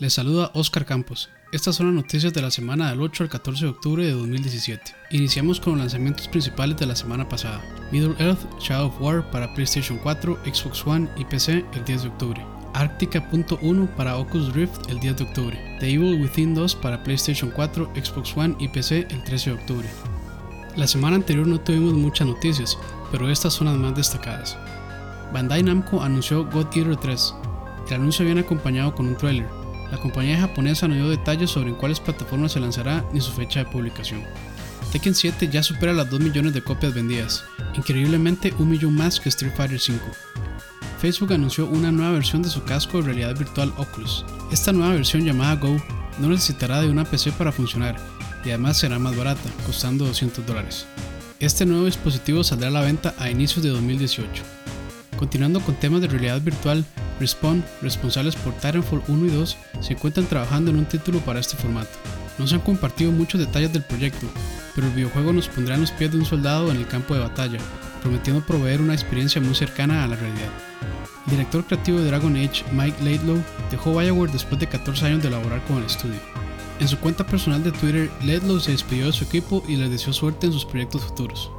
Les saluda Oscar Campos. Estas son las noticias de la semana del 8 al 14 de octubre de 2017. Iniciamos con los lanzamientos principales de la semana pasada. Middle Earth Shadow of War para PlayStation 4, Xbox One y PC el 10 de octubre. Arctica.1 para Oculus Rift el 10 de octubre. The Evil Within 2 para PlayStation 4, Xbox One y PC el 13 de octubre. La semana anterior no tuvimos muchas noticias, pero estas son las más destacadas. Bandai Namco anunció God Eater 3. El anuncio viene acompañado con un trailer. La compañía japonesa no dio detalles sobre en cuáles plataformas se lanzará ni su fecha de publicación. Tekken 7 ya supera las 2 millones de copias vendidas, increíblemente un millón más que Street Fighter 5. Facebook anunció una nueva versión de su casco de realidad virtual Oculus. Esta nueva versión llamada Go no necesitará de una PC para funcionar y además será más barata, costando 200 dólares. Este nuevo dispositivo saldrá a la venta a inicios de 2018. Continuando con temas de realidad virtual, Respawn, responsables por Titanfall 1 y 2, se encuentran trabajando en un título para este formato. No se han compartido muchos detalles del proyecto, pero el videojuego nos pondrá en los pies de un soldado en el campo de batalla, prometiendo proveer una experiencia muy cercana a la realidad. El director creativo de Dragon Age, Mike Laidlow, dejó Bioware después de 14 años de laborar con el estudio. En su cuenta personal de Twitter, Laidlow se despidió de su equipo y les deseó suerte en sus proyectos futuros.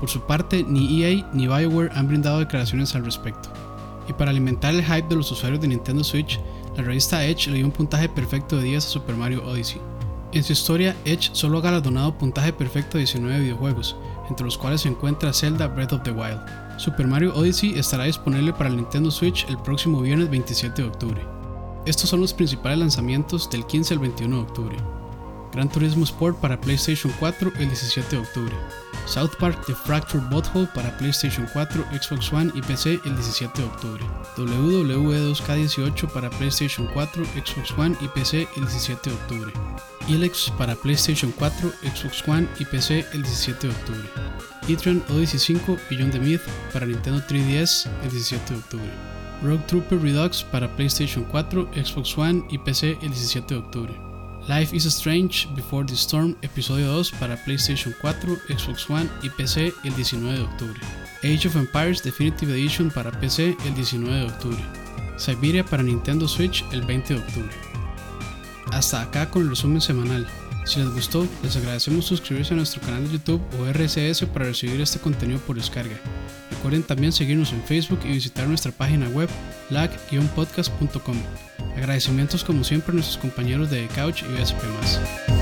Por su parte, ni EA ni Bioware han brindado declaraciones al respecto. Y para alimentar el hype de los usuarios de Nintendo Switch, la revista Edge le dio un puntaje perfecto de 10 a Super Mario Odyssey. En su historia, Edge solo ha galardonado puntaje perfecto a 19 videojuegos, entre los cuales se encuentra Zelda Breath of the Wild. Super Mario Odyssey estará disponible para Nintendo Switch el próximo viernes 27 de octubre. Estos son los principales lanzamientos del 15 al 21 de octubre. Gran Turismo Sport para PlayStation 4 el 17 de octubre. South Park The Fractured Butthole para PlayStation 4, Xbox One y PC el 17 de octubre. WWE 2K18 para PlayStation 4, Xbox One y PC el 17 de octubre. Elex para PlayStation 4, Xbox One y PC el 17 de octubre. Etrian Odyssey 5 Beyond the Myth para Nintendo 3DS el 17 de octubre. Rogue Trooper Redux para PlayStation 4, Xbox One y PC el 17 de octubre. Life is Strange Before the Storm Episodio 2 para PlayStation 4, Xbox One y PC el 19 de octubre. Age of Empires Definitive Edition para PC el 19 de octubre. Siberia para Nintendo Switch el 20 de octubre. Hasta acá con el resumen semanal. Si les gustó, les agradecemos suscribirse a nuestro canal de YouTube o RSS para recibir este contenido por descarga. Recuerden también seguirnos en Facebook y visitar nuestra página web lag-podcast.com. Agradecimientos como siempre a nuestros compañeros de Couch y BSP+.